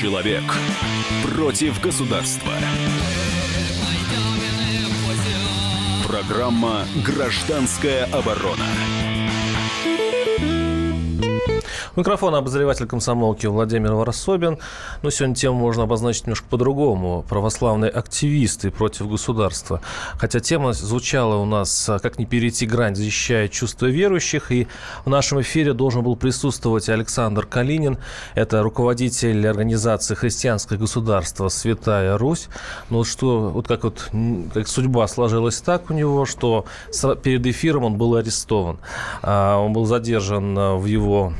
Человек против государства. Программа «Гражданская оборона». Микрофон обозреватель комсомолки Владимир Варсобин. Но сегодня тему можно обозначить немножко по-другому. Православные активисты против государства. Хотя тема звучала у нас а, «Как не перейти грань, защищая чувства верующих». И в нашем эфире должен был присутствовать Александр Калинин. Это руководитель организации «Христианское государство. Святая Русь». Но вот что, вот как вот как судьба сложилась так у него, что перед эфиром он был арестован. А, он был задержан в его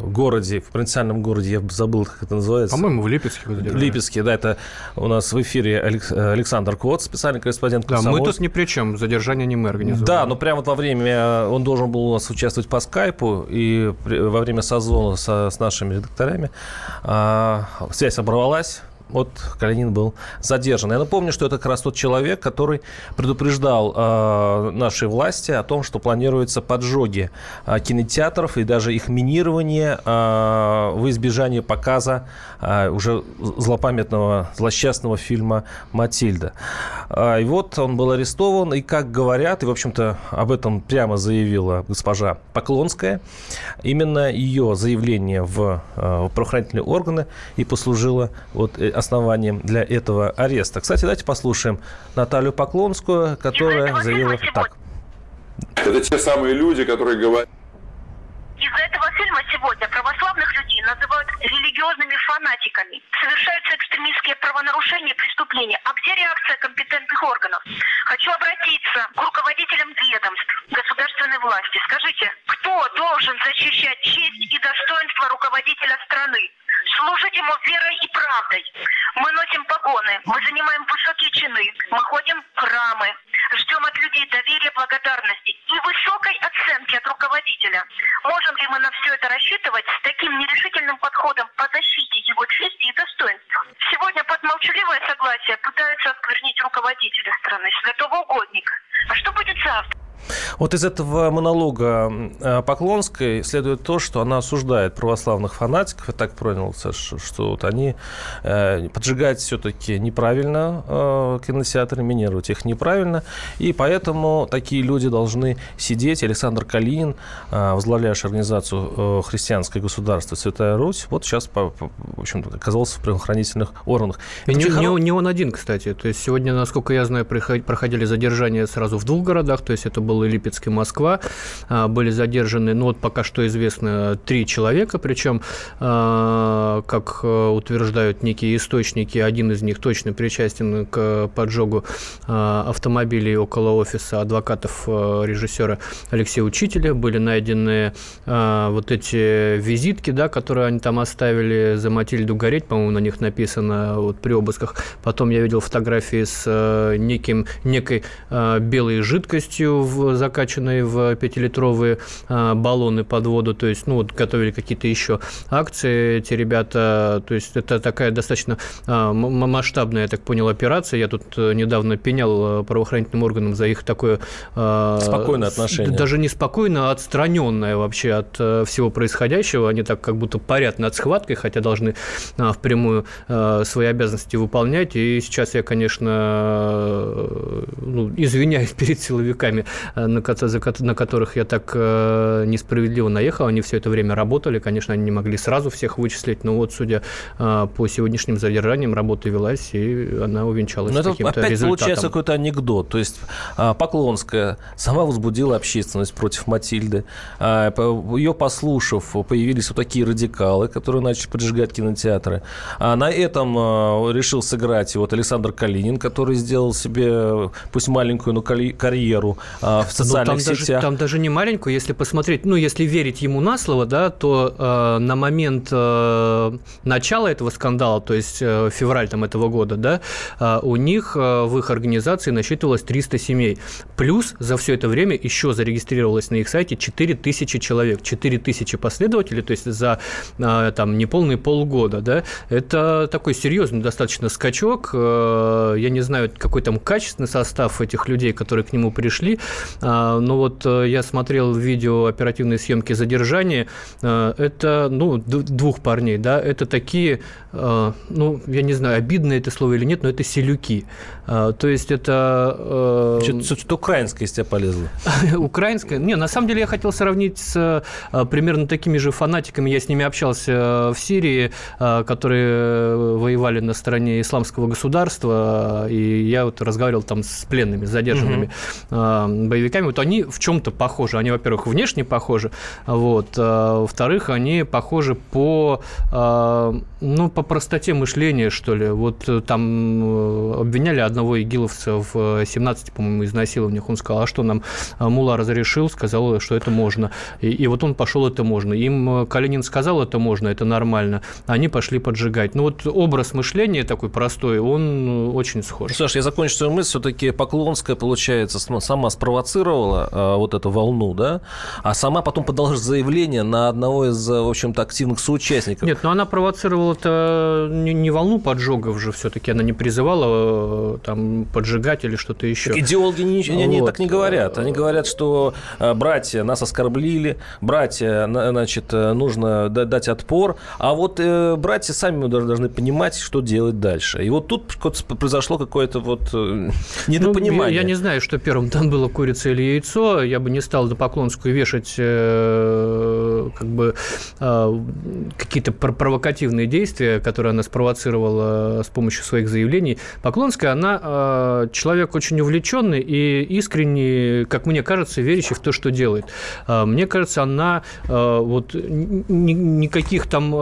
городе, в провинциальном городе, я забыл, как это называется. По-моему, в Липецке. В Липецке, да, это у нас в эфире Александр Кот, специальный корреспондент Да, мы тут ни при чем, задержание не мы организовали. Да, но прямо вот во время, он должен был у нас участвовать по скайпу, и во время созвона со, с нашими редакторами а, связь оборвалась, вот Калинин был задержан. Я напомню, что это как раз тот человек, который предупреждал э, наши власти о том, что планируются поджоги э, кинотеатров и даже их минирование э, в избежание показа э, уже злопамятного, злосчастного фильма «Матильда». Э, и вот он был арестован, и, как говорят, и, в общем-то, об этом прямо заявила госпожа Поклонская, именно ее заявление в, э, правоохранительные органы и послужило вот основанием для этого ареста. Кстати, давайте послушаем Наталью Поклонскую, которая заявила так. Это те самые люди, которые говорят... Из-за этого фильма сегодня православных людей называют религиозными фанатиками. Совершаются экстремистские правонарушения и преступления. А где реакция компетентных органов? Хочу обратиться к руководителям ведомств государственной власти. Скажите, кто должен защищать честь и достоинство руководителя страны? Служить ему верой и правдой. Мы носим погоны, мы занимаем высокие чины, мы ходим в храмы, ждем от людей доверия, благодарности и высокой оценки от руководителя. Можем ли мы на все это рассчитывать с таким нерешительным подходом по защите его чести и достоинства? Сегодня под молчаливое согласие пытаются осквернить руководителя страны, святого угодника. А что будет завтра? Вот из этого монолога э, Поклонской следует то, что она осуждает православных фанатиков, я так понял, что вот они э, поджигать все-таки неправильно э, кинотеатры, минировать их неправильно, и поэтому такие люди должны сидеть. Александр Калинин, возглавляющий организацию «Христианское государство Святая Русь», вот сейчас, в общем оказался в правоохранительных органах. И не, не, не он один, кстати. То есть сегодня, насколько я знаю, проходили задержания сразу в двух городах, то есть это был и Липецк, и Москва, а, были задержаны, ну вот пока что известно, три человека, причем, а, как э, утверждают некие источники, один из них точно причастен к поджогу а, автомобилей около офиса адвокатов э, режиссера Алексея Учителя, были найдены вот эти визитки, да, которые они там оставили за Матильду гореть, по-моему, на них написано вот при обысках. Потом я видел фотографии с э, неким, некой белой жидкостью в закачанные в пятилитровые а, баллоны под воду, то есть, ну, вот готовили какие-то еще акции эти ребята, то есть это такая достаточно а, масштабная, я так понял, операция. Я тут э, недавно пенял э, правоохранительным органам за их такое... А, спокойное отношение. Даже не спокойно, а отстраненное вообще от э, всего происходящего. Они так как будто парят над схваткой, хотя должны впрямую свои обязанности выполнять. И сейчас я, конечно, ну, извиняюсь перед силовиками Э, на, на которых я так э, несправедливо наехал, они все это время работали, конечно, они не могли сразу всех вычислить, но вот, судя э, по сегодняшним задержаниям, работа велась, и она увенчалась но каким-то опять результатом. получается какой-то анекдот, то есть а, Поклонская сама возбудила общественность против Матильды, а, ее послушав, появились вот такие радикалы, которые начали поджигать кинотеатры, а на этом решил сыграть вот Александр Калинин, который сделал себе, пусть маленькую, но карьеру в ну, социальных там сетях. Даже, там даже не маленькую, если посмотреть, ну, если верить ему на слово, да, то э, на момент э, начала этого скандала, то есть э, февраль там этого года, да, э, у них э, в их организации насчитывалось 300 семей. Плюс за все это время еще зарегистрировалось на их сайте 4000 человек человек, 4 тысячи последователей, то есть за а, там неполные полгода, да, это такой серьезный достаточно скачок. Э, я не знаю, какой там качественный состав этих людей, которые к нему пришли, но вот э, я смотрел видео оперативной съемки задержания, э, это, ну, двух парней, да, это такие, ну, я не знаю, обидно это слово или нет, но это селюки. То есть это... Что-то украинское из тебя полезло. Украинское? Не, на самом деле я хотел сравнить с примерно такими же фанатиками, я с ними общался в Сирии, которые воевали на стороне исламского государства, и я вот разговаривал там с пленными, с задержанными угу. Боевиками, вот они в чем-то похожи. Они, во-первых, внешне похожи, вот, а, во-вторых, они похожи по, а, ну, по простоте мышления, что ли. Вот э, там э, обвиняли одного игиловца в 17, по-моему, изнасилованиях. Он сказал, а что нам Мула разрешил, сказал, что это можно. И, и вот он пошел, это можно. Им Калинин сказал, это можно, это нормально. Они пошли поджигать. Ну вот образ мышления такой простой, он очень схож. Саша, я закончу свою мысль. Все-таки Поклонская, получается, сама спровоцировала а, вот эту волну, да? А сама потом подала заявление на одного из, в общем-то, активных соучастников. Нет, но она провоцировала-то не, не волну поджогов же все-таки. Она не призывала э, там поджигать или что-то еще. Так идеологи не, вот. они так не говорят. Они говорят, что э, братья нас оскорбили, братья, значит, э, нужно дать отпор, а вот братья сами должны понимать, что делать дальше. И вот тут произошло какое-то вот э, недопонимание. Ну, я, я не знаю, что первым там было курица или яйцо. Я бы не стал до Поклонскую вешать э, как бы э, какие-то провокативные действия, которые она спровоцировала с помощью своих заявлений. Поклонская, она э, человек очень увлеченный и искренне, как мне кажется, верящий в то, что делает. Э, мне кажется, она э, вот ни, никаких там э,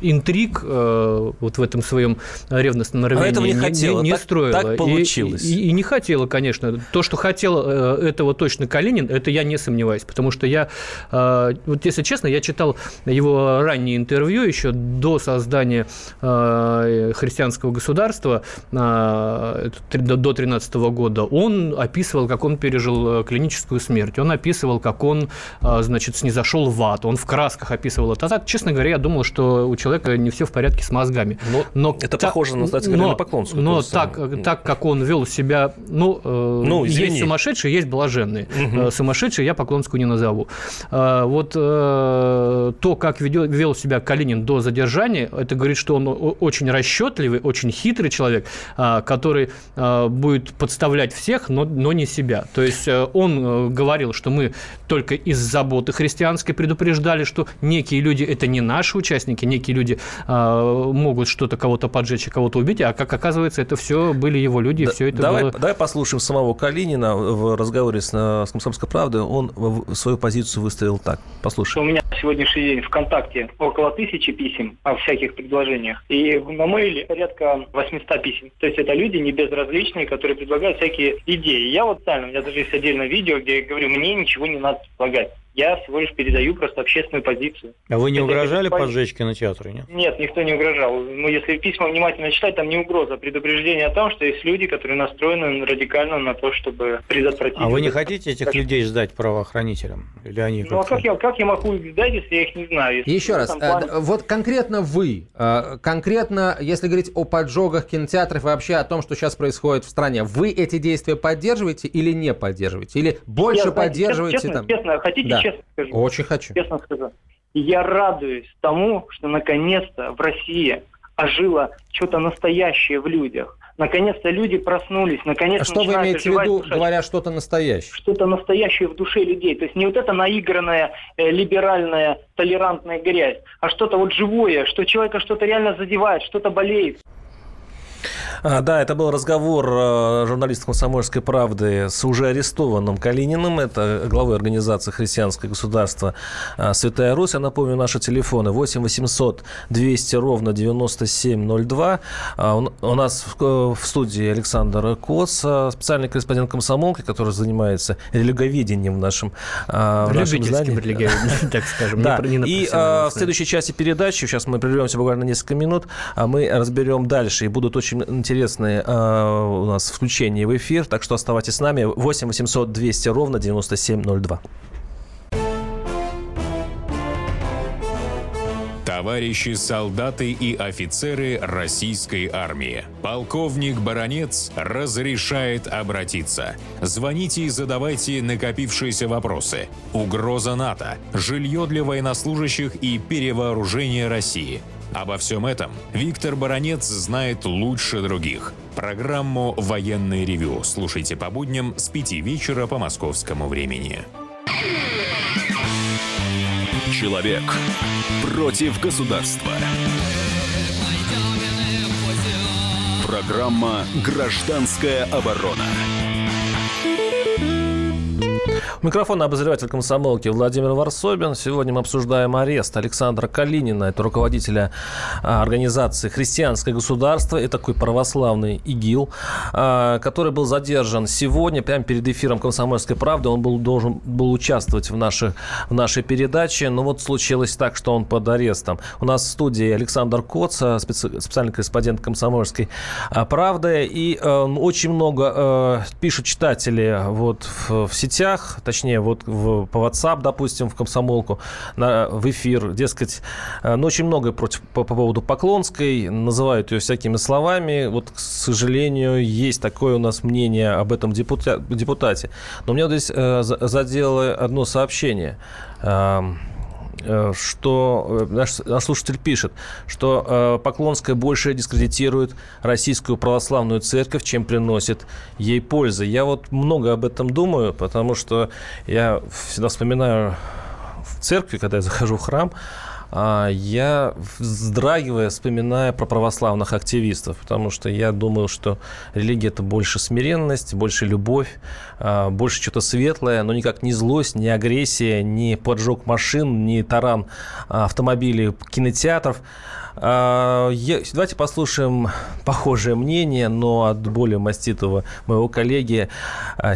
интриг э, вот в этом своем ревностном рвении этого не, не хотела, не, не так, строила. Так получилось. И, и, и не хотела, конечно. То, что хотел э, этого точно Калинин, это я не сомневаюсь, потому что я, э, вот если честно, я читал его ранние интервью еще до создания э, христианского государства до 13 года. Он описывал, как он пережил клиническую смерть, он описывал, как он, значит, снизошел в ад, он в красках описывал это. А так, честно говоря, я думал, что у человека не все в порядке с мозгами. Но, но это та, похоже на, кстати, но, на Поклонскую. Но так, так, как он вел себя, ну, э, ну есть сумасшедшие, есть блаженные. Угу. Сумасшедшие я Поклонскую не назову. Э, вот то, как вел себя Калинин до задержания, это говорит, что он очень расчетливый, очень хитрый человек, который будет подставлять всех, но, но не себя. То есть он говорил, что мы только из заботы христианской предупреждали, что некие люди – это не наши участники, некие люди могут что-то кого-то поджечь и кого-то убить, а как оказывается, это все были его люди, да, и все это давай, было... Давай послушаем самого Калинина в разговоре с, с «Комсомольской правдой». Он свою позицию выставил так. Послушай. У меня сегодняшний день ВКонтакте около тысячи писем о всяких предложениях. И на мейле порядка 800 писем. То есть это люди не безразличные, которые предлагают всякие идеи. Я вот специально, у меня даже есть отдельное видео, где я говорю, мне ничего не надо предлагать. Я всего лишь передаю просто общественную позицию. А вы не Это угрожали поджечь кинотеатры, нет? Нет, никто не угрожал. Ну, если письма внимательно читать, там не угроза, а предупреждение о том, что есть люди, которые настроены радикально на то, чтобы предотвратить... А вы не хотите этих людей сдать правоохранителям? Или они ну, а как я, как я могу их сдать, если я их не знаю? Если Еще раз, план... Э, вот конкретно вы, э, конкретно, если говорить о поджогах кинотеатров и вообще о том, что сейчас происходит в стране, вы эти действия поддерживаете или не поддерживаете? Или больше я, поддерживаете? Честно, там... честно хотите да честно скажу. Очень хочу. Честно скажу. Я радуюсь тому, что наконец-то в России ожило что-то настоящее в людях. Наконец-то люди проснулись, наконец-то А что вы имеете в виду, говоря что-то настоящее? Что-то настоящее в душе людей. То есть не вот эта наигранная, э, либеральная, толерантная грязь, а что-то вот живое, что человека что-то реально задевает, что-то болеет. А, да, это был разговор э, журналиста «Комсомольской правды» с уже арестованным Калининым. Это главой организации «Христианское государство э, Святая Русь». Я напомню, наши телефоны 8 800 200 ровно 9702. А, у нас в студии Александр Кос, э, специальный корреспондент комсомолки, который занимается религоведением в нашем, в нашем здании. так скажем. Да. И в следующей части передачи, сейчас мы прервемся буквально несколько минут, а мы разберем дальше. И будут очень интересные интересные э, у нас включение в эфир, так что оставайтесь с нами. 8 800 200 ровно 9702. товарищи солдаты и офицеры российской армии. Полковник Баронец разрешает обратиться. Звоните и задавайте накопившиеся вопросы. Угроза НАТО, жилье для военнослужащих и перевооружение России – Обо всем этом Виктор Баранец знает лучше других. Программу «Военный ревю» слушайте по будням с 5 вечера по московскому времени. Человек против государства. Программа «Гражданская оборона». Микрофон обозреватель комсомолки Владимир Варсобин. Сегодня мы обсуждаем арест Александра Калинина. Это руководителя а, организации «Христианское государство». Это такой православный ИГИЛ, а, который был задержан сегодня, прямо перед эфиром «Комсомольской правды». Он был, должен был участвовать в, наших, в нашей передаче. Но вот случилось так, что он под арестом. У нас в студии Александр Коц, специ... специальный корреспондент «Комсомольской а, правды». И э, очень много э, пишут читатели вот, в, в сетях, точнее, вот в, по WhatsApp, допустим, в комсомолку, на, в эфир, дескать, э, ну, очень многое против, по, по поводу Поклонской, называют ее всякими словами. Вот, к сожалению, есть такое у нас мнение об этом депута, депутате. Но меня вот здесь э, задело одно сообщение. Э, что наш, наш слушатель пишет, что э, Поклонская больше дискредитирует российскую православную церковь, чем приносит ей пользы. Я вот много об этом думаю, потому что я всегда вспоминаю в церкви, когда я захожу в храм, я вздрагивая, вспоминая про православных активистов, потому что я думаю, что религия – это больше смиренность, больше любовь, а, больше что-то светлое, но никак не злость, не агрессия, не поджог машин, не таран автомобилей, кинотеатров. А, давайте послушаем похожее мнение, но от более маститого моего коллеги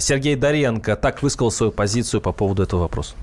Сергей Доренко так высказал свою позицию по поводу этого вопроса.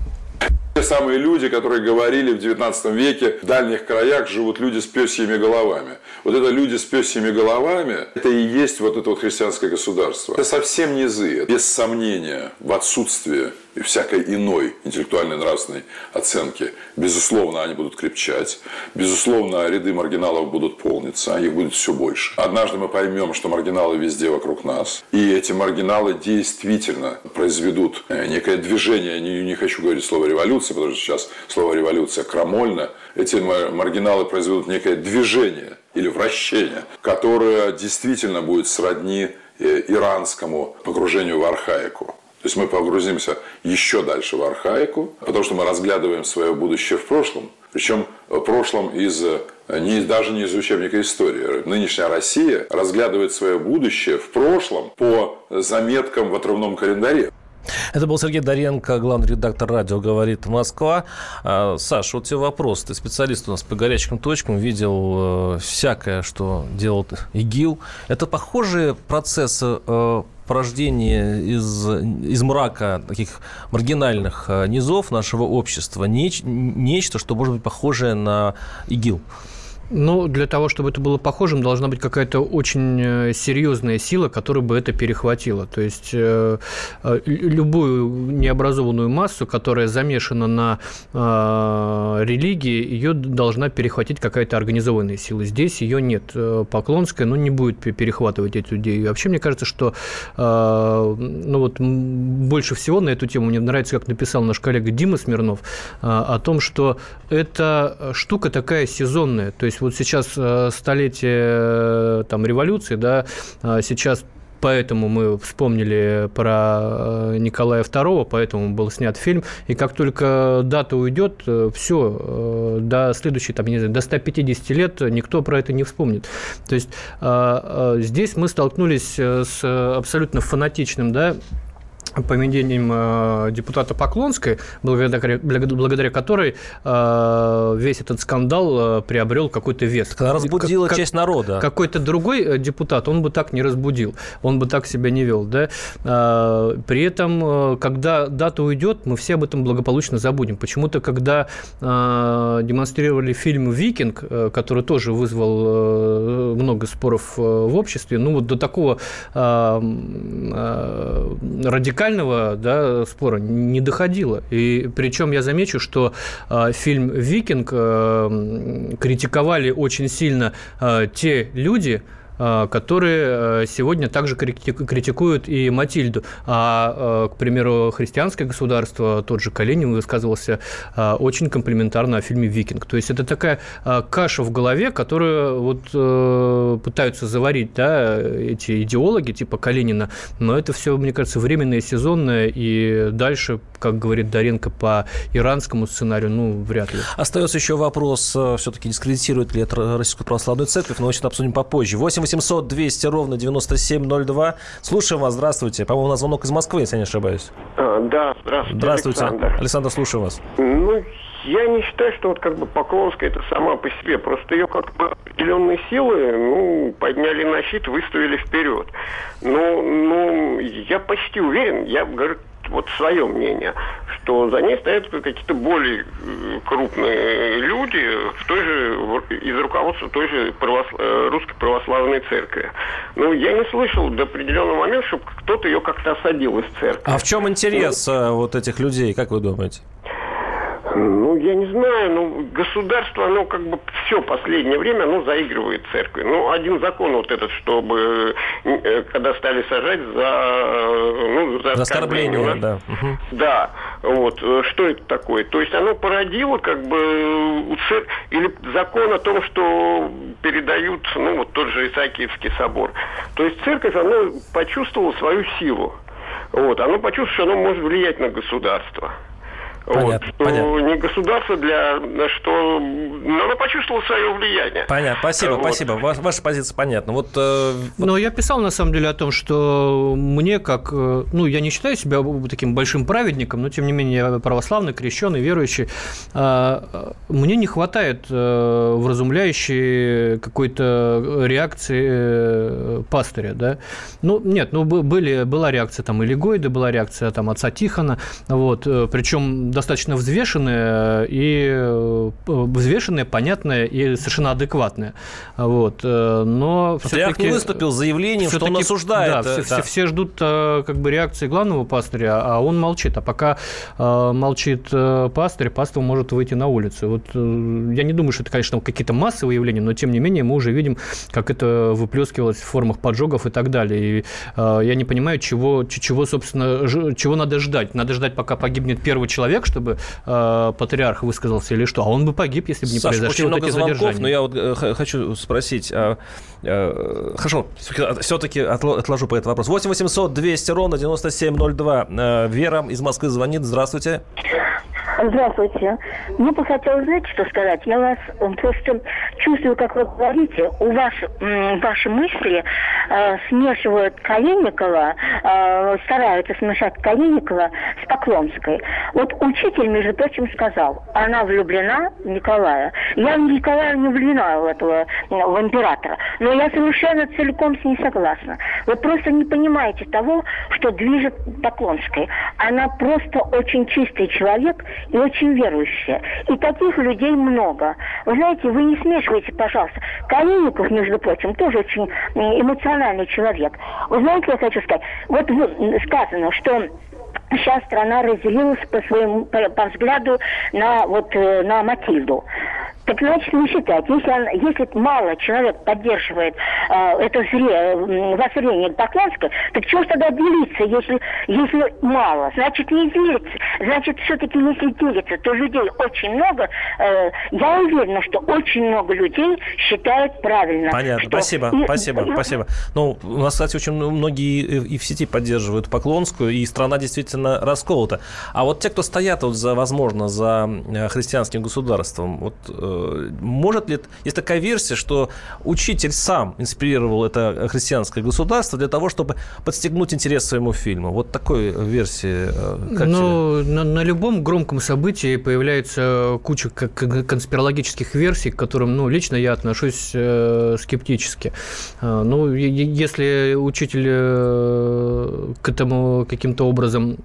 Самые люди, которые говорили в 19 веке, в дальних краях живут люди с пёсьими головами. Вот это люди с пёсьими головами, это и есть вот это вот христианское государство. Это совсем низы, без сомнения, в отсутствии и всякой иной интеллектуальной нравственной оценки. Безусловно, они будут крепчать. Безусловно, ряды маргиналов будут полниться, а их будет все больше. Однажды мы поймем, что маргиналы везде вокруг нас. И эти маргиналы действительно произведут э, некое движение. Не, не хочу говорить слово революция, потому что сейчас слово революция крамольно. Эти маргиналы произведут некое движение или вращение, которое действительно будет сродни э, иранскому погружению в архаику. То есть мы погрузимся еще дальше в архаику, потому что мы разглядываем свое будущее в прошлом. Причем в прошлом из, не, даже не из учебника истории. Нынешняя Россия разглядывает свое будущее в прошлом по заметкам в отрывном календаре. Это был Сергей Доренко, главный редактор радио «Говорит Москва». А, Саш, вот тебе вопрос. Ты специалист у нас по горячим точкам, видел э, всякое, что делал ИГИЛ. Это похожие процессы э, порождения из, из мрака таких маргинальных э, низов нашего общества неч, нечто, что может быть похожее на ИГИЛ? Ну, для того, чтобы это было похожим, должна быть какая-то очень э, серьезная сила, которая бы это перехватила. То есть э, э любую необразованную массу, которая замешана на э, религии, ее должна перехватить какая-то организованная сила. Здесь ее нет. Э, Поклонская, ну, не будет перехватывать эту идею. Вообще, мне кажется, что э, ну, вот, больше всего на эту тему мне нравится, как написал наш коллега Дима Смирнов, о том, что эта штука такая сезонная. То есть вот сейчас э, столетие э, там, революции, да, а сейчас поэтому мы вспомнили про э, Николая II, поэтому был снят фильм. И как только дата уйдет, все, до следующей, там, не знаю, до 150 лет никто про это не вспомнит. То есть здесь мы столкнулись с абсолютно фанатичным, да, поведением э, депутата Поклонской, благодаря, благодаря которой э, весь этот скандал э, приобрел какой-то вес. Разбудила как, часть народа. Какой-то другой депутат, он бы так не разбудил, он бы так себя не вел. Да? При этом, когда дата уйдет, мы все об этом благополучно забудем. Почему-то, когда демонстрировали фильм «Викинг», который тоже вызвал много споров в обществе, ну вот до такого радикального радикального да, спора не доходило. И причем я замечу, что э, фильм «Викинг» э, критиковали очень сильно э, те люди, которые э, сегодня также критикуют и Матильду. А, э, к примеру, христианское государство, тот же Калинин высказывался очень комплиментарно о фильме «Викинг». То есть это такая каша в голове, которую вот пытаются заварить да, эти идеологи типа Калинина, но это все, мне кажется, временное, сезонное, и дальше, как говорит Даренко, по иранскому сценарию, ну, вряд ли. Остается еще вопрос, все-таки дискредитирует ли это Российскую Православную Церковь, но очень обсудим попозже. 8 800 200 ровно 9702. Слушаем вас. Здравствуйте. По-моему, у нас звонок из Москвы, если я не ошибаюсь. А, да, здравствуйте, Здравствуйте. Александр. Александр, слушаю вас. Ну, я не считаю, что вот как бы Поклонская это сама по себе. Просто ее как бы определенные силы, ну, подняли на щит, выставили вперед. Ну, ну, я почти уверен, я говорю вот свое мнение, что за ней стоят какие-то более э, крупные люди в той же, из руководства той же православ, э, русской православной церкви. Ну, я не слышал до определенного момента, чтобы кто-то ее как-то осадил из церкви. А в чем интерес ну, вот этих людей, как вы думаете? Ну, я не знаю, ну, государство, оно как бы все последнее время, оно заигрывает церкви. Ну, один закон вот этот, чтобы, э, когда стали сажать за, ну, за, за оскорбление. оскорбление да. Угу. Да, вот, э, что это такое? То есть оно породило как бы у церкви, или закон о том, что передают, ну, вот тот же Исаакиевский собор. То есть церковь, она почувствовала свою силу. Вот, оно почувствовало, что оно может влиять на государство. Понятно, вот, что понятно. не государство для что но оно почувствовало свое влияние. Понятно, спасибо, вот. спасибо. Ваша, ваша позиция понятна. Вот, э, вот... Но я писал на самом деле о том, что мне как, э, ну я не считаю себя таким большим праведником, но тем не менее я православный, крещенный, верующий. Э, мне не хватает э, вразумляющей какой-то реакции э, пастыря, да. Ну нет, ну были была реакция там или Гойда, была реакция там отца Тихона, вот, э, причем достаточно взвешенная и э, взвешенная, понятная и совершенно адекватная. Вот. Э, но все-таки... не выступил с заявлением, что он осуждает. Да, да. Все, все ждут э, как бы реакции главного пастыря, а он молчит. А пока молчит пастырь, пастор может выйти на улицу. Вот я не думаю, что это, конечно, какие-то массовые явления, но тем не менее мы уже видим, как это выплескивалось в формах поджогов и так далее. И я не понимаю, чего, чего собственно, чего надо ждать. Надо ждать, пока погибнет первый человек, человек, чтобы э, патриарх высказался или что? А он бы погиб, если бы не Саша, произошли очень вот много эти звонков, задержания. но я вот э, хочу спросить. А, э, хорошо, все-таки отложу по этому вопрос. 8 800 200 ровно 9702. Э, Вера из Москвы звонит. Здравствуйте. Здравствуйте. Мне бы хотелось, знаете, что сказать? Я вас просто чувствую, как вы говорите, у вас ваши мысли э, смешивают Калиникова, э, стараются смешать Калиникова с Поклонской. Вот учитель, между прочим, сказал, она влюблена в Николая. Я в Николая не влюблена в этого, в императора, но я совершенно целиком с ней согласна. Вы просто не понимаете того, что движет Поклонской. Она просто очень чистый человек и очень верующая. И таких людей много. Вы знаете, вы не смешивайте, пожалуйста. Калиников, между прочим, тоже очень эмоциональный человек. Вы знаете, я хочу сказать, вот сказано, что сейчас страна разделилась по своему по, по взгляду на вот э, на Матильду. Так значит, не считать. Если, если мало человек поддерживает это зре, воззрение Поклонской, так чего тогда делиться, если, если мало? Значит, не делиться. Значит, все-таки если делиться, то людей очень много. Э, я уверена, что очень много людей считают правильно. Понятно. Что... Спасибо, и... спасибо, спасибо. Ну, у нас, кстати, очень многие и в сети поддерживают Поклонскую, и страна действительно расколота. А вот те, кто стоят вот за, возможно, за э, христианским государством, вот э, может ли... Есть такая версия, что учитель сам инспирировал это христианское государство для того, чтобы подстегнуть интерес своему фильму. Вот такой версии. Э, как ну, на, на любом громком событии появляется куча конспирологических версий, к которым, ну, лично я отношусь э, скептически. Э, ну, если учитель э, к этому каким-то образом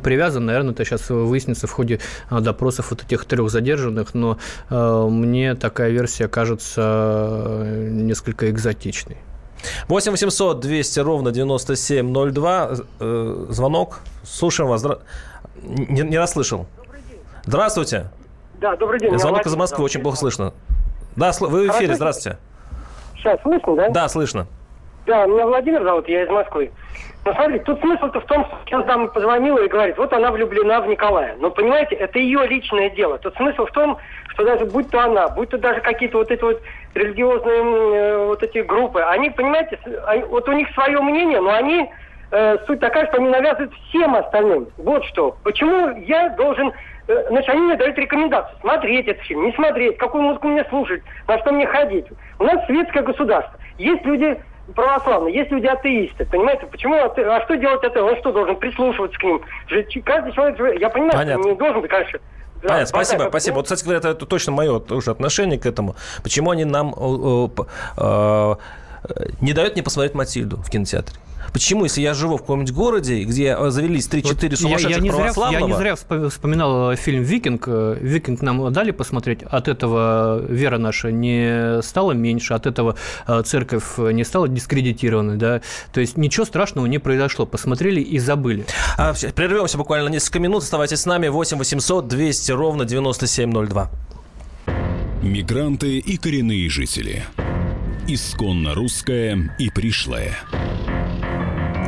привязан, наверное, это сейчас выяснится в ходе а, допросов вот этих трех задержанных, но э, мне такая версия кажется э, несколько экзотичной. 8 800 200 ровно 9702. Э, звонок. Слушаем вас. Не, не расслышал. Здравствуйте. Да, добрый день. Звонок из Москвы, очень плохо слышно. Да, вы в эфире, здравствуйте. Сейчас слышно, да? Да, слышно. Да, меня Владимир зовут, я из Москвы. Ну, смотрите, тут смысл-то в том, что сейчас дама позвонила и говорит, вот она влюблена в Николая. Но, понимаете, это ее личное дело. Тут смысл в том, что даже будь то она, будь то даже какие-то вот эти вот религиозные э, вот эти группы, они, понимаете, они, вот у них свое мнение, но они, э, суть такая, что они навязывают всем остальным. Вот что. Почему я должен э, Значит, они мне дают рекомендацию смотреть этот фильм, не смотреть, какую музыку мне слушать, на что мне ходить. У нас светское государство. Есть люди православные, есть люди атеисты, понимаете? Почему ате... А что делать это? Он что, должен прислушиваться к ним? Каждый человек, я понимаю, Понятно. что не должен конечно, да, Понятно, спасибо, спасибо. Вот, кстати говоря, это, это точно мое тоже отношение к этому. Почему они нам э, э, э, не дают мне посмотреть Матильду в кинотеатре? Почему, если я живу в каком-нибудь городе, где э, завелись 3-4 Вот я, сумасшедших я не зря, православного... я не зря вспо- вспоминал э, фильм «Викинг». Э, «Викинг» нам дали посмотреть. От этого вера наша не стала меньше, от этого церковь не стала дискредитированной. Да? То есть ничего страшного не произошло. Посмотрели и забыли. А, прервемся буквально на несколько минут. Оставайтесь с нами. 8 800 200 ровно 9702. Мигранты и коренные жители. Исконно русская и пришлая.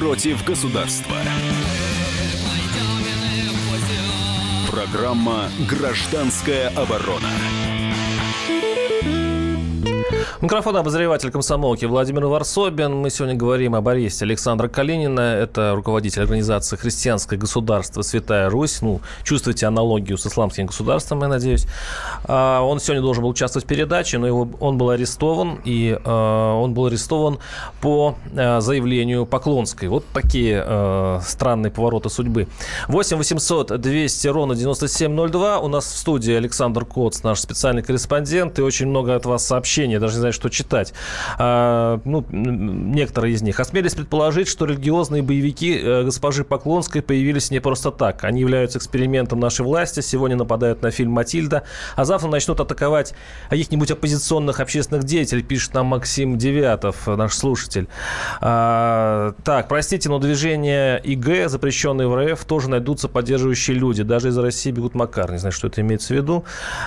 против государства. Программа «Гражданская оборона». Микрофон обозреватель комсомолки Владимир Варсобин. Мы сегодня говорим об аресте Александра Калинина. Это руководитель организации «Христианское государство. Святая Русь». Ну, чувствуете аналогию с исламским государством, я надеюсь. А, Он сегодня должен был участвовать в передаче, но его, он был арестован. И а, он был арестован по а, заявлению Поклонской. Вот такие странные повороты судьбы. 8 800 200 ровно 9702. У нас в студии Александр Коц, наш специальный корреспондент. И очень много от вас сообщений. Даже знаю, что читать. А, ну, некоторые из них. Осмелись предположить, что религиозные боевики э, госпожи Поклонской появились не просто так. Они являются экспериментом нашей власти. Сегодня нападают на фильм «Матильда», а завтра начнут атаковать каких-нибудь оппозиционных общественных деятелей, пишет нам Максим Девятов, наш слушатель. А, так, простите, но движение ИГ, запрещенное в РФ, тоже найдутся поддерживающие люди. Даже из России бегут Макар. Не знаю, что это имеется в виду.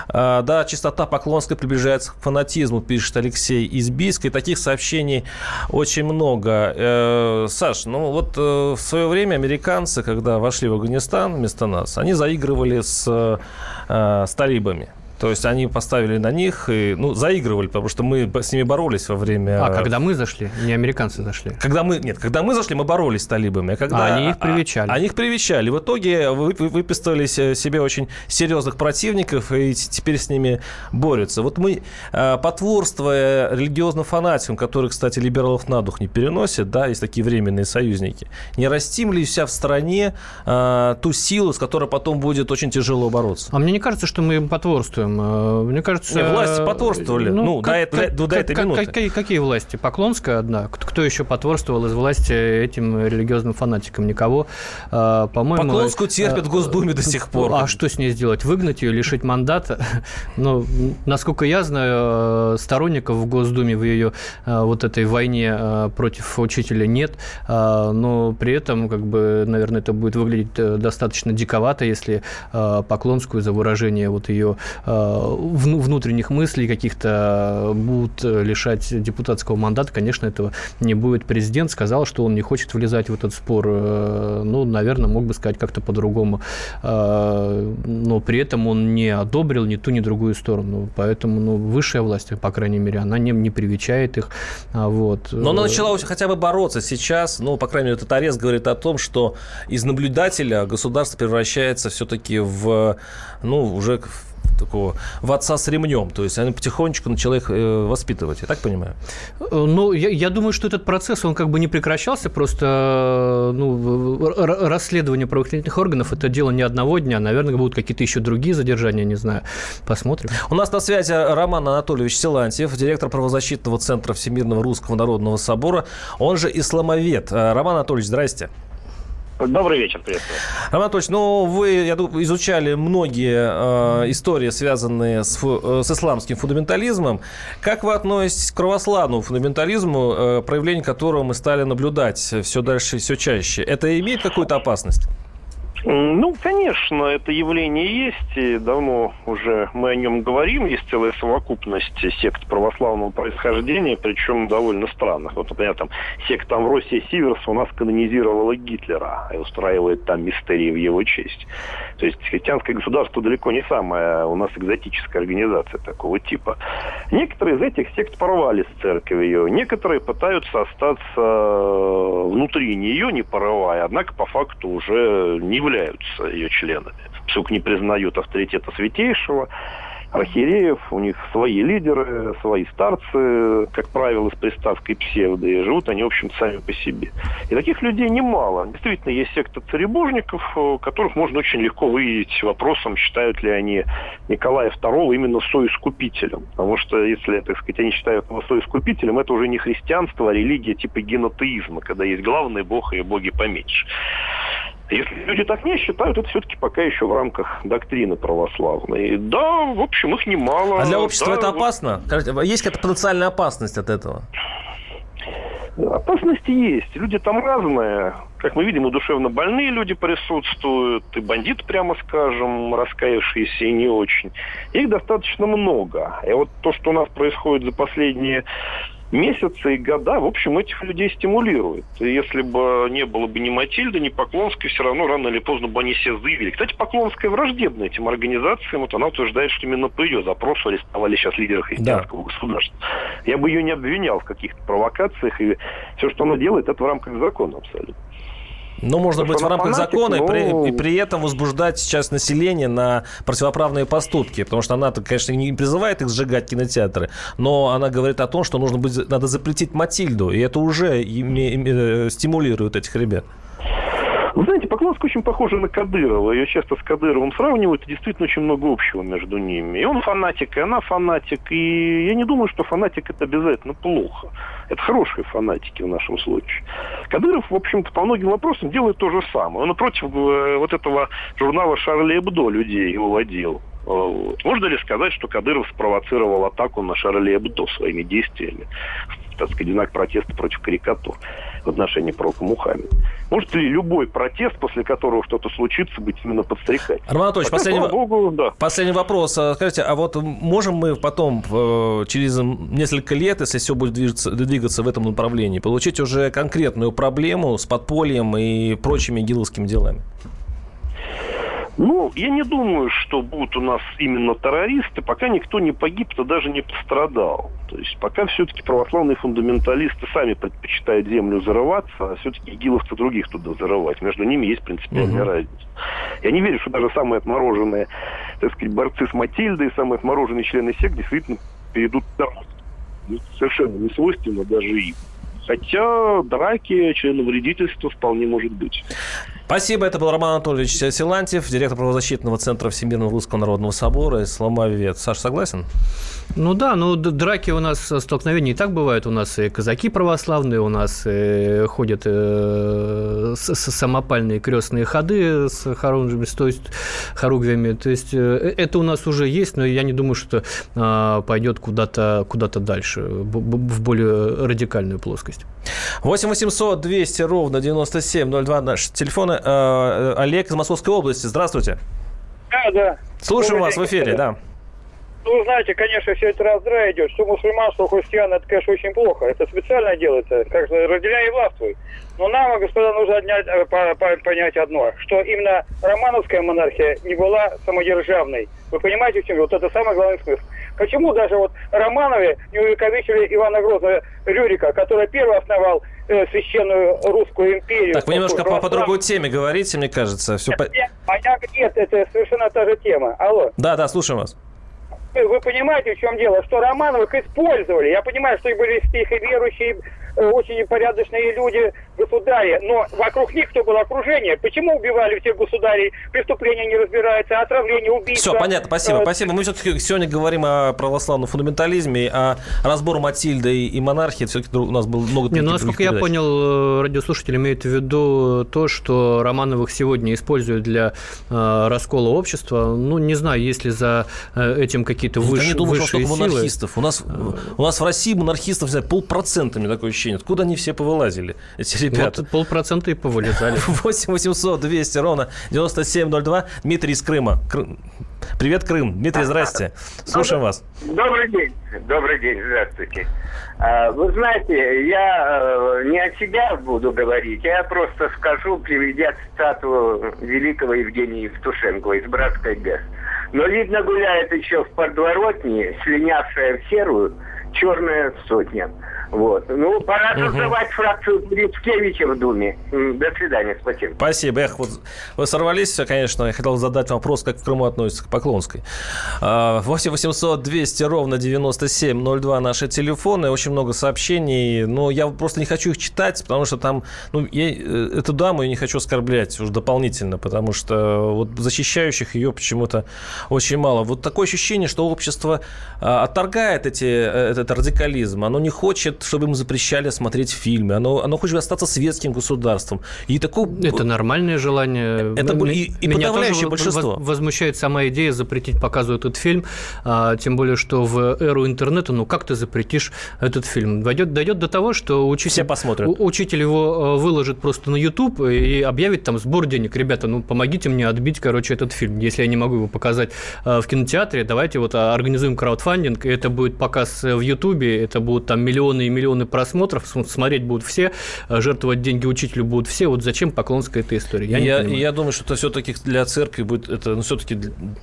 А, да, чистота Поклонской приближается к фанатизму, пишет Алексей из Бийска. И таких сообщений очень много. Э, Саш, ну вот э, в свое время американцы, когда вошли в Афганистан вместо нас, они заигрывали с, э, с талибами. То есть они поставили на них, и, ну, заигрывали, потому что мы с ними боролись во время... А когда мы зашли, не американцы зашли. Когда мы, нет, когда мы зашли, мы боролись с талибами. А, когда, А они их привечали. а- они их привечали. В итоге вы, вы- выписали се- себе очень серьезных противников и теперь с ними борются. Вот мы, э, потворствуя религиозным фанатикам, которые, кстати, либералов на дух не переносят, да, есть такие временные союзники, не растим ли вся в стране э, ту силу, с которой потом будет очень тяжело бороться? А мне не кажется, что мы им потворствуем. Э, Мне кажется... Не, власти э, потворствовали. Ну, до этой- до- до этой как- минуты. Какие, какие власти? Поклонская одна. Кто, кто еще потворствовал из власти этим религиозным фанатикам? Никого. Э, По-моему... Поклонскую терпят в э, Госдуме до сих пор. А что с ней сделать? Выгнать ее, лишить мандата? Ну, насколько я знаю, э, сторонников в Госдуме в ее э, вот этой войне э, против учителя нет, Э, но при этом, как бы, наверное, это будет выглядеть э, достаточно диковато, если э, Поклонскую за выражение вот ее э, внутренних мыслей каких-то э, будут э, лишать депутатского мандата. Конечно, этого не будет. Президент сказал, что он не хочет влезать в этот спор. Э, Ну, наверное, мог бы сказать как-то по-другому. Э, Но при этом он не одобрил ни ту, ни другую сторону. Поэтому, ну, высшая власть, по крайней мере, она не, не привечает их. А Вот. Но она начала хотя бы бороться сейчас. Ну, по крайней мере, этот арест говорит о том, что из наблюдателя государство превращается все-таки в, ну, уже в такого в отца с ремнем. То есть она потихонечку начала их э, воспитывать, я так понимаю? Ну, я, я думаю, что этот процесс, он как бы не прекращался, просто ну, расследование правоохранительных органов – это дело не одного дня, наверное, будут какие-то еще другие задержания, не знаю. Посмотрим. У нас на связи Роман Анатольевич Силантьев, директор правозащитного центра Всемирного Русского Народного Собора, он же исламовед. Роман Анатольевич, здрасте. Добрый вечер, приветствую. Роман Анатольевич, ну вы я думаю, изучали многие э, истории, связанные с, э, с исламским фундаментализмом. Как вы относитесь к православному фундаментализму, э, проявление которого мы стали наблюдать все дальше и все чаще? Это имеет какую-то опасность? Ну, конечно, это явление есть, и давно уже мы о нем говорим. Есть целая совокупность сект православного происхождения, причем довольно странных. Вот, например, там секта Амвросия Сиверс у нас канонизировала Гитлера и устраивает там мистерии в его честь. То есть христианское государство далеко не самая у нас экзотическая организация такого типа. Некоторые из этих сект порвали с церковью, некоторые пытаются остаться э, внутри нее, не порывая, однако по факту уже не являются являются ее членами. Поскольку не признают авторитета святейшего, архиереев, у них свои лидеры, свои старцы, как правило, с приставкой псевдо, и живут они, в общем сами по себе. И таких людей немало. Действительно, есть секта царебожников, которых можно очень легко выявить вопросом, считают ли они Николая II именно соискупителем. Потому что, если, так сказать, они считают его соискупителем, это уже не христианство, а религия типа генотеизма, когда есть главный бог и боги поменьше. Если люди так не считают, это все-таки пока еще в рамках доктрины православной. Да, в общем, их немало. А для общества да, это опасно? Есть какая-то потенциальная опасность от этого? Опасности есть. Люди там разные. Как мы видим, и душевно больные люди присутствуют, и бандиты, прямо скажем, раскаявшиеся и не очень. Их достаточно много. И вот то, что у нас происходит за последние месяцы и года, в общем, этих людей стимулирует. И если бы не было бы ни Матильды, ни Поклонской, все равно рано или поздно бы они все заявили. Кстати, Поклонская враждебна этим организациям. Вот она утверждает, что именно по ее запросу арестовали сейчас лидера христианского да. государства. Я бы ее не обвинял в каких-то провокациях. И все, что она делает, это в рамках закона абсолютно. Ну, можно быть в рамках фанатик, закона но... и, при, и при этом возбуждать сейчас население на противоправные поступки. Потому что она, конечно, не призывает их сжигать кинотеатры, но она говорит о том, что нужно быть, надо запретить Матильду. И это уже э, стимулирует этих ребят. Вы знаете, Поклонская очень похожа на Кадырова. Ее часто с Кадыровым сравнивают, и действительно очень много общего между ними. И он фанатик, и она фанатик. И я не думаю, что фанатик это обязательно плохо. Это хорошие фанатики в нашем случае. Кадыров, в общем-то, по многим вопросам делает то же самое. Он против э, вот этого журнала «Шарли Эбдо» людей уводил. Вот. Можно ли сказать, что Кадыров спровоцировал атаку на Шарли Эбдо своими действиями? так сказать, знак протеста против карикатур в отношении пророка Мухаммеда. Может ли любой протест, после которого что-то случится, быть именно подстрекательным? Роман Анатольевич, последний, Богу, да. последний вопрос. А, скажите, а вот можем мы потом, э, через несколько лет, если все будет двигаться, двигаться в этом направлении, получить уже конкретную проблему с подпольем и прочими гиловскими делами? Ну, я не думаю, что будут у нас именно террористы, пока никто не погиб, то даже не пострадал. То есть пока все-таки православные фундаменталисты сами предпочитают землю зарываться, а все-таки игиловцы других туда зарывать. Между ними есть принципиальная угу. разница. Я не верю, что даже самые отмороженные, так сказать, борцы с Матильдой, самые отмороженные члены сект действительно перейдут дорогу. Ну, совершенно не свойственно даже им. Хотя драки, членовредительство вполне может быть. Спасибо. Это был Роман Анатольевич Силантьев, директор правозащитного центра Всемирного Русского Народного Собора Исламовед. Саш, согласен? Ну да, ну драки у нас, столкновения и так бывают. У нас и казаки православные, у нас и ходят э, с, с самопальные крестные ходы с хоругвями, то есть, хоругвями. То есть э, это у нас уже есть, но я не думаю, что э, пойдет куда-то куда дальше, в более радикальную плоскость. 8 800 200 ровно 9702 наши телефоны. Э, Олег из Московской области. Здравствуйте. Да, да. Слушаем вас в эфире, да. Ну, знаете, конечно, все это раздра идет, что мусульманство, христиан, это, конечно, очень плохо. Это специально делается, как разделяй и властвуй. Но нам, господа, нужно отнять, э, понять одно, что именно романовская монархия не была самодержавной. Вы понимаете, в чем? Вот это самый главный смысл. Почему даже вот Романове не увековечили Ивана Грозного Рюрика, который первый основал э, священную русскую империю. Так, вы немножко по, по другой теме говорите, мне кажется. Все по... а нет, это совершенно та же тема. Алло. Да, да, слушаем вас. вы понимаете, в чем дело, что Романовых использовали. Я понимаю, что и были стихи верующие, э, очень порядочные люди, государи, но вокруг них кто было окружение. Почему убивали всех государей? Преступления не разбираются, отравление, убийство. Все, понятно, спасибо, Э, спасибо. Мы все-таки сегодня говорим о православном фундаментализме, а разбор Матильды и, монархии, все-таки у нас было много Не, ну, насколько я передач. понял, э, радиослушатель имеет в виду то, что Романовых сегодня используют для э, раскола общества. Ну, не знаю, есть ли за э, этим какие-то Я выше, не думаю, что высшие столько силы. монархистов. У нас, у нас в России монархистов, не знаю, полпроцента, мне такое ощущение. Откуда они все повылазили, эти ребята? Вот полпроцента и повылезали. 8 800 200 ровно 9702. Дмитрий из Крыма. Кры- Привет, Крым. Дмитрий, здрасте. Слушаем вас. Добрый день. Добрый день, здравствуйте. А, Вы знаете, я э, не о себя буду говорить, я просто скажу, приведя цитату великого Евгения Евтушенкова из «Братской ГЭС». Но, видно, гуляет еще в подворотне, слинявшая в серую, черная сотня. Вот. Ну, пора создавать фракцию Грицкевича в Думе. До свидания, спасибо. Спасибо. Эх, вот вы сорвались, конечно. Я хотел задать вопрос, как в Крыму относится к Поклонской. А, 8 800 200 ровно 9702 наши телефоны. Очень много сообщений. Но я просто не хочу их читать, потому что там... Ну, я э, эту даму я не хочу оскорблять уже дополнительно, потому что вот защищающих ее почему-то очень мало. Вот такое ощущение, что общество а, отторгает эти, э, этот радикализм. Оно не хочет, чтобы ему запрещали смотреть фильмы. Оно, оно хочет остаться светским государством. И такое... Это нормальное желание. Это были- и- и Меня подавляющее тоже большинство. воз- Возмущает сама идея запретить показу этот фильм, а, тем более, что в эру интернета, ну как ты запретишь этот фильм? Дойдет, дойдет до того, что учитель, Все посмотрят. учитель его э, выложит просто на YouTube и объявит там сбор денег. Ребята, ну помогите мне отбить, короче, этот фильм. Если я не могу его показать э, в кинотеатре, давайте вот а, организуем краудфандинг, и это будет показ э, в YouTube, это будут там миллионы и миллионы просмотров, см- смотреть будут все, э, жертвовать деньги учителю будут все. Вот зачем поклонская эта история? Я, Я, я думаю, что это все-таки для церкви будет, это, ну, все-таки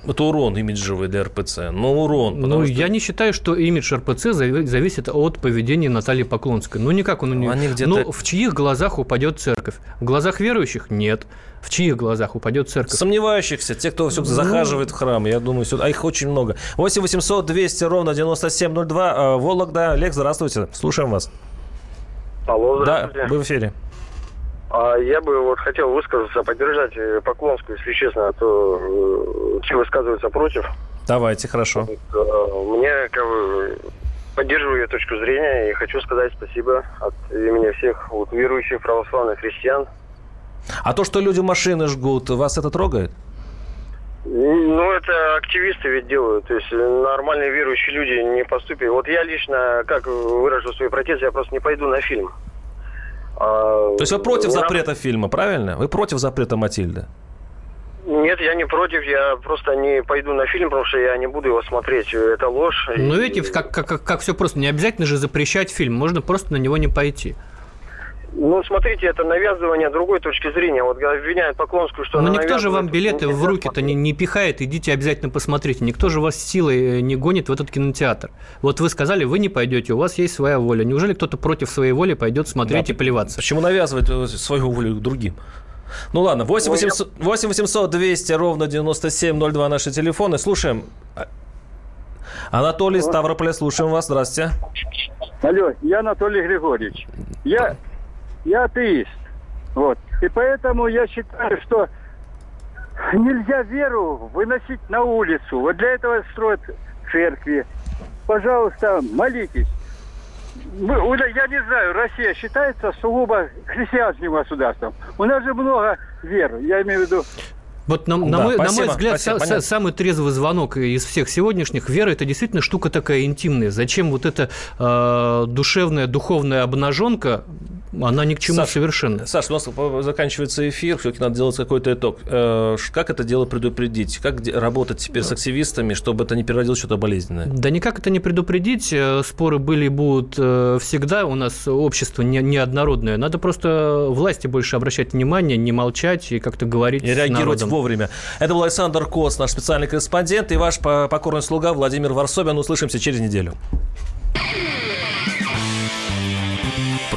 это урон имиджевый для РПЦ. Ну, урон. Ну, что- я не считаю, что имидж РПЦ зави- зависит от поведения Натальи Поклонской. Ну, никак он у нее... Они где-то- Ну, в чьих глазах упадет церковь? В глазах верующих? Нет. В чьих глазах упадет церковь? Сомневающихся, те, кто все Ну. захаживает в храм, я думаю, всё- а их очень много. 8 800 200 ровно 9702. э, Вологда. Олег, здравствуйте. Слушаем вас. Алло, Да, здравствуйте. вы в эфире. А я бы вот хотел высказаться, поддержать э, Поклонскую, если честно, а то э, все высказываются против. Давайте, хорошо. Мне как бы поддерживаю ее точку зрения и хочу сказать спасибо от имени всех вот, верующих православных христиан. А то, что люди машины жгут, вас это трогает? Ну, это активисты ведь делают. То есть нормальные верующие люди не поступят. Вот я лично, как выражу свой протест, я просто не пойду на фильм. А, То есть вы против запрета фильма, правильно? Вы против запрета Матильды? Нет, я не против, я просто не пойду на фильм, потому что я не буду его смотреть. Это ложь. Ну, видите, как, как, как, все просто. Не обязательно же запрещать фильм. Можно просто на него не пойти. Ну, смотрите, это навязывание другой точки зрения. Вот обвиняют Поклонскую, что Но она Ну, никто же вам билеты в руки-то не, не пихает. Идите обязательно посмотрите. Никто же вас силой э, не гонит в этот кинотеатр. Вот вы сказали, вы не пойдете, у вас есть своя воля. Неужели кто-то против своей воли пойдет смотреть Да, и плеваться? Почему навязывать э, свою волю другим? Ну ладно, 8 800, 8 800 200 ровно 9702 наши телефоны. Слушаем. А- Анатолий Ставрополя, слушаем вас. Здравствуйте. Алло, я Анатолий Григорьевич. Я, я атеист. Вот. И поэтому я считаю, что нельзя веру выносить на улицу. Вот для этого строят церкви. Пожалуйста, молитесь. Мы- я не знаю, Россия считается сугубо христианским государством. У нас же много вер. Я имею в виду Вот на, на Да, мой, на спасибо, мой взгляд, спасибо, са- понятно. са- самый трезвый звонок из всех сегодняшних вера это действительно штука такая интимная. Зачем вот эта э, душевная, духовная обнаженка, она ни к чему Саш, совершенно. Саш, у нас заканчивается эфир, все-таки надо делать какой-то итог. Э, Как это дело предупредить? Как работать теперь с активистами, чтобы это не переродилось что-то болезненное? Да никак это не предупредить. Э, Споры были и будут э, всегда. У нас общество не- неоднородное. Надо просто власти больше обращать внимание, не молчать и как-то говорить И с реагировать народом. вовремя. Это был Александр Кос, наш специальный корреспондент, и ваш по- покорный слуга Владимир Варсобин. Услышимся через неделю.